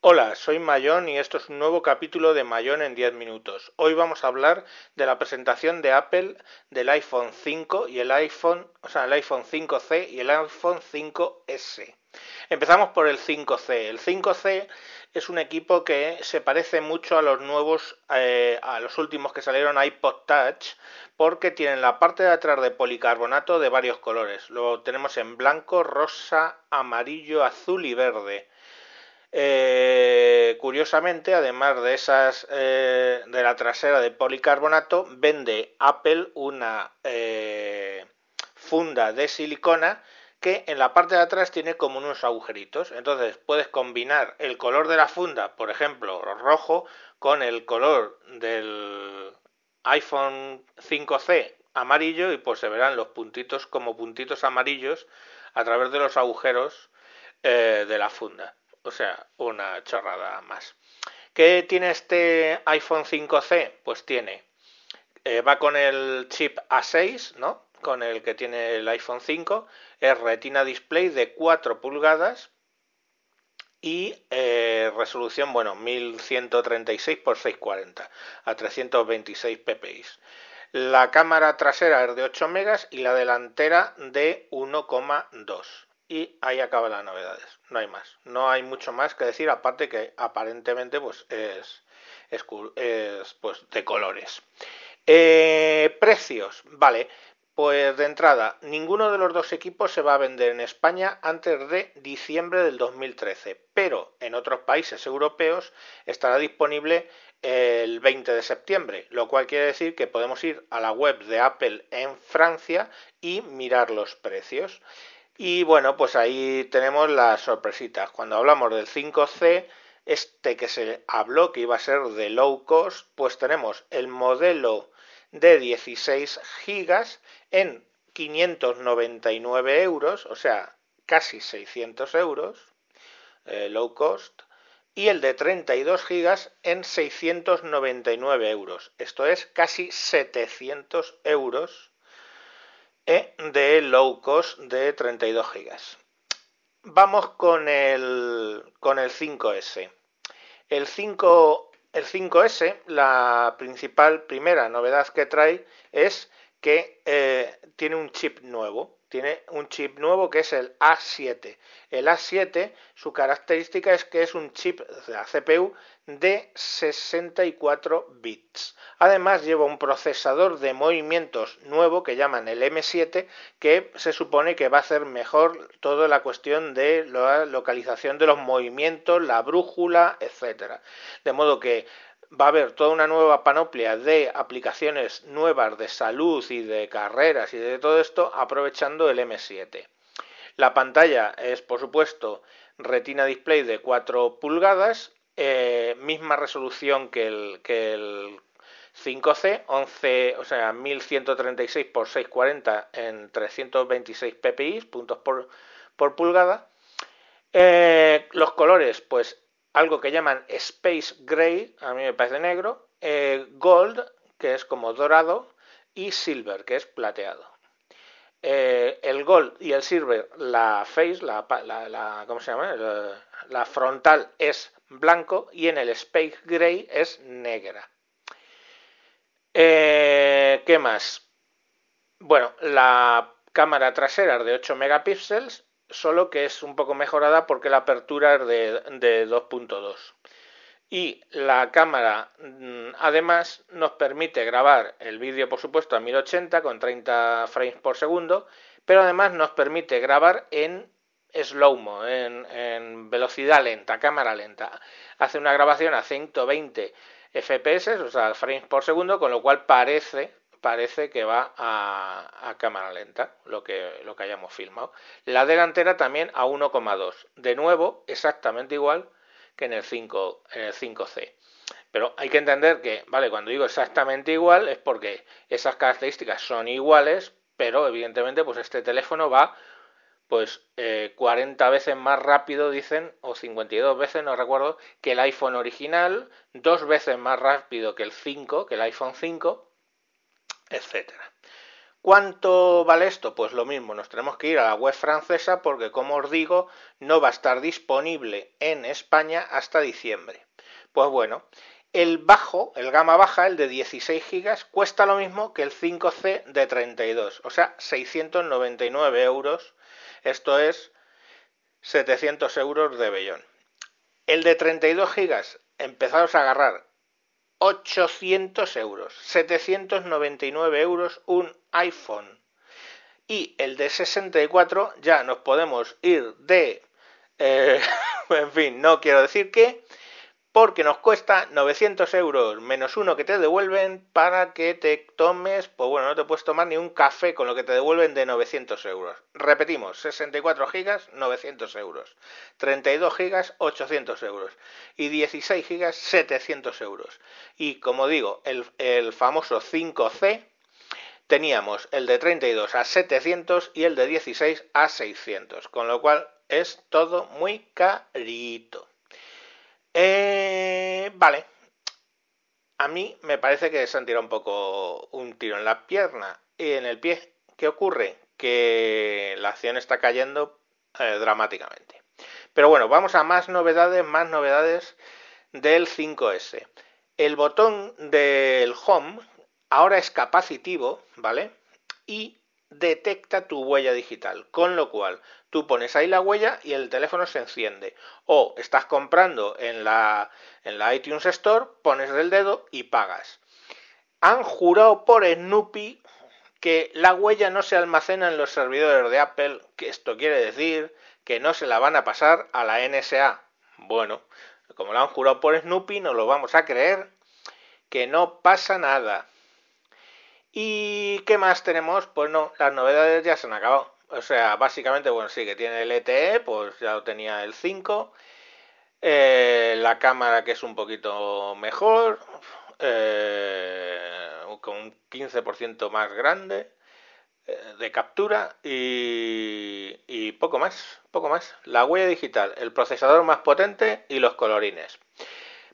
Hola, soy Mayón y esto es un nuevo capítulo de Mayón en 10 minutos. Hoy vamos a hablar de la presentación de Apple del iPhone 5 y el iPhone, o sea, el iPhone 5C y el iPhone 5S. Empezamos por el 5C. El 5C es un equipo que se parece mucho a los nuevos, eh, a los últimos que salieron iPod Touch, porque tienen la parte de atrás de policarbonato de varios colores. Lo tenemos en blanco, rosa, amarillo, azul y verde. Eh, curiosamente, además de esas eh, de la trasera de policarbonato, vende Apple una eh, funda de silicona que en la parte de atrás tiene como unos agujeritos. Entonces puedes combinar el color de la funda, por ejemplo, rojo, con el color del iPhone 5C amarillo y pues se verán los puntitos como puntitos amarillos a través de los agujeros de la funda. O sea, una chorrada más. ¿Qué tiene este iPhone 5C? Pues tiene, eh, va con el chip A6, ¿no? Con el que tiene el iPhone 5, es Retina Display de 4 pulgadas y eh, resolución, bueno, 1136 x 640 a 326 ppi. La cámara trasera es de 8 megas y la delantera de 1,2 y ahí acaban las novedades. No hay más. No hay mucho más que decir, aparte que aparentemente pues es, es, pues de colores. Eh, precios, vale. Pues de entrada, ninguno de los dos equipos se va a vender en España antes de diciembre del 2013, pero en otros países europeos estará disponible el 20 de septiembre, lo cual quiere decir que podemos ir a la web de Apple en Francia y mirar los precios. Y bueno, pues ahí tenemos las sorpresitas. Cuando hablamos del 5C, este que se habló que iba a ser de low cost, pues tenemos el modelo de 16 gigas en 599 euros, o sea, casi 600 euros, eh, low cost, y el de 32 gigas en 699 euros. Esto es casi 700 euros de low cost de 32 GB. Vamos con el, con el 5S. El, 5, el 5S, la principal primera novedad que trae es que eh, tiene un chip nuevo tiene un chip nuevo que es el A7. El A7, su característica es que es un chip de la CPU de 64 bits. Además lleva un procesador de movimientos nuevo que llaman el M7 que se supone que va a hacer mejor toda la cuestión de la localización de los movimientos, la brújula, etcétera. De modo que va a haber toda una nueva panoplia de aplicaciones nuevas de salud y de carreras y de todo esto aprovechando el M7. La pantalla es, por supuesto, Retina Display de 4 pulgadas, eh, misma resolución que el, que el 5C, 11, o sea, 1136 x 640 en 326 ppi, puntos por, por pulgada. Eh, los colores, pues algo que llaman Space Gray, a mí me parece negro, eh, Gold, que es como dorado, y Silver, que es plateado. Eh, el Gold y el Silver, la face, la, ¿cómo se llama? La, frontal es blanco y en el Space Gray es negra. Eh, ¿Qué más? Bueno, la cámara trasera es de 8 megapíxeles solo que es un poco mejorada porque la apertura es de, 2.2. Y la cámara mm, además nos permite grabar el vídeo, por supuesto, a 1080 con 30 frames por segundo, pero además nos permite grabar en slow-mo, en, en, velocidad lenta, cámara lenta. Hace una grabación a 120 FPS, o sea, frames por segundo, con lo cual parece parece que va a, cámara lenta, lo que, lo que hayamos filmado. La delantera también a 1,2. De nuevo, exactamente igual que en el, 5, en el 5C. Pero hay que entender que, vale, cuando digo exactamente igual es porque esas características son iguales, pero evidentemente pues este teléfono va pues 40 eh, veces más rápido, dicen, o 52 veces, no recuerdo, que el iPhone original, dos veces más rápido que el 5, que el iPhone 5, etcétera. ¿Cuánto vale esto? Pues lo mismo, nos tenemos que ir a la web francesa porque, como os digo, no va a estar disponible en España hasta diciembre. Pues bueno, el bajo, el gama baja, el de 16 GB, cuesta lo mismo que el 5C de 32, o sea, 699 euros. Esto es 700 euros de bellón. El de 32 GB, empezaros a agarrar 800 euros, 799 euros un iPhone. Y el de 64 ya nos podemos ir de... Eh, en fin, no quiero decir que porque nos cuesta 900 euros menos uno que te devuelven para que te tomes, pues bueno, no te puedes tomar ni un café con lo que te devuelven de 900 euros. Repetimos, 64 gigas, 900 euros. 32 gigas, 800 euros. Y 16 gigas, 700 euros. Y como digo, el, el famoso 5C, teníamos el de 32 a 700 y el de 16 a 600. Con lo cual es todo muy carito. Eh, vale. A mí me parece que se han tirado un poco un tiro en la pierna y en el pie. ¿Qué ocurre? Que la acción está cayendo eh, dramáticamente. Pero bueno, vamos a más novedades, más novedades del 5S. El botón del home ahora es capacitivo, ¿vale? Y detecta tu huella digital, con lo cual tú pones ahí la huella y el teléfono se enciende. O estás comprando en la, en la iTunes Store, pones el dedo y pagas. Han jurado por Snoopy que la huella no se almacena en los servidores de Apple, que esto quiere decir que no se la van a pasar a la NSA. Bueno, como lo han jurado por Snoopy, no lo vamos a creer, que no pasa nada. ¿Y qué más tenemos? Pues no, las novedades ya se han acabado. O sea, básicamente, bueno, sí, que tiene el ETE, pues ya lo tenía el 5. Eh, la cámara que es un poquito mejor, eh, con un 15% más grande eh, de captura y poco más, poco más. La huella digital, el procesador más potente y los colorines.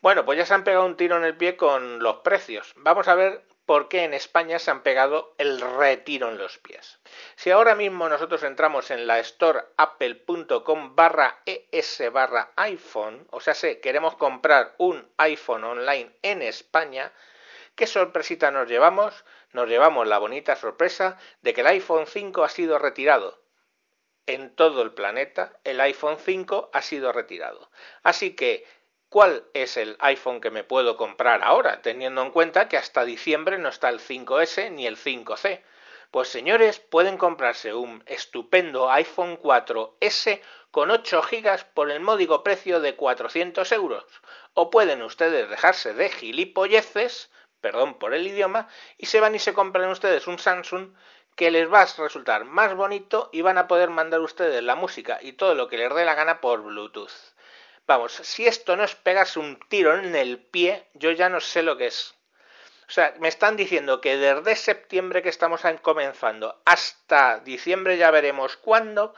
Bueno, pues ya se han pegado un tiro en el pie con los precios. Vamos a ver porque en España se han pegado el retiro en los pies. Si ahora mismo nosotros entramos en la store apple.com barra es barra iPhone, o sea, si queremos comprar un iPhone online en España, ¿qué sorpresita nos llevamos? Nos llevamos la bonita sorpresa de que el iPhone 5 ha sido retirado. En todo el planeta el iPhone 5 ha sido retirado. Así que ¿Cuál es el iPhone que me puedo comprar ahora, teniendo en cuenta que hasta diciembre no está el 5S ni el 5C? Pues señores, pueden comprarse un estupendo iPhone 4S con 8 GB por el módico precio de 400 euros. O pueden ustedes dejarse de gilipolleces, perdón por el idioma, y se van y se compran ustedes un Samsung que les va a resultar más bonito y van a poder mandar ustedes la música y todo lo que les dé la gana por Bluetooth. Vamos, si esto no es pegarse un tiro en el pie, yo ya no sé lo que es. O sea, me están diciendo que desde septiembre que estamos comenzando hasta diciembre ya veremos cuándo,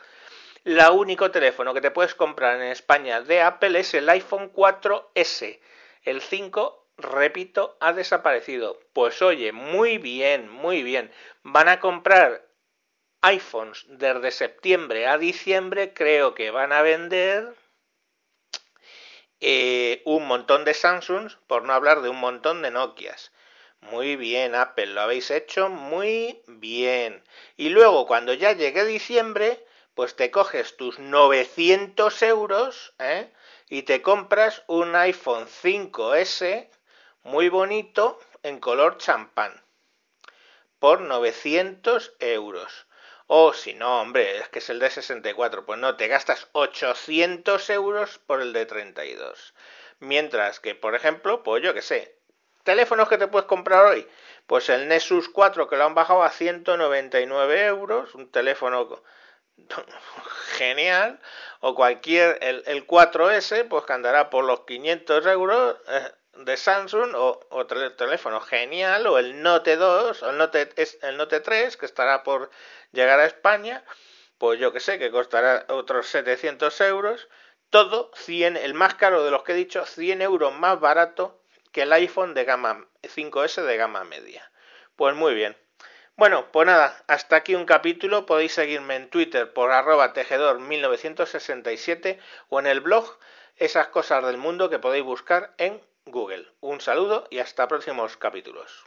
el único teléfono que te puedes comprar en España de Apple es el iPhone 4S. El 5, repito, ha desaparecido. Pues oye, muy bien, muy bien. Van a comprar iPhones desde septiembre a diciembre, creo que van a vender eh, un montón de Samsungs, por no hablar de un montón de Nokias. Muy bien, Apple, lo habéis hecho muy bien. Y luego, cuando ya llegue diciembre, pues te coges tus 900 euros ¿eh? y te compras un iPhone 5S muy bonito en color champán por 900 euros. O si no, hombre, es que es el de 64, pues no, te gastas 800 euros por el de 32. Mientras que, por ejemplo, pues yo que sé, teléfonos que te puedes comprar hoy, pues el Nexus 4 que lo han bajado a 199 euros, un teléfono genial, o cualquier, el, el 4S, pues que andará por los 500 euros, eh, de Samsung o, otro teléfono genial o el Note 2 o el Note, el Note 3 que estará por llegar a España pues yo que sé que costará otros 700 euros todo 100 el más caro de los que he dicho 100 euros más barato que el iPhone de gama 5S de gama media pues muy bien Bueno, pues nada, hasta aquí un capítulo. Podéis seguirme en Twitter por arroba tejedor1967 o en el blog esas cosas del mundo que podéis buscar en Google. Un saludo y hasta próximos capítulos.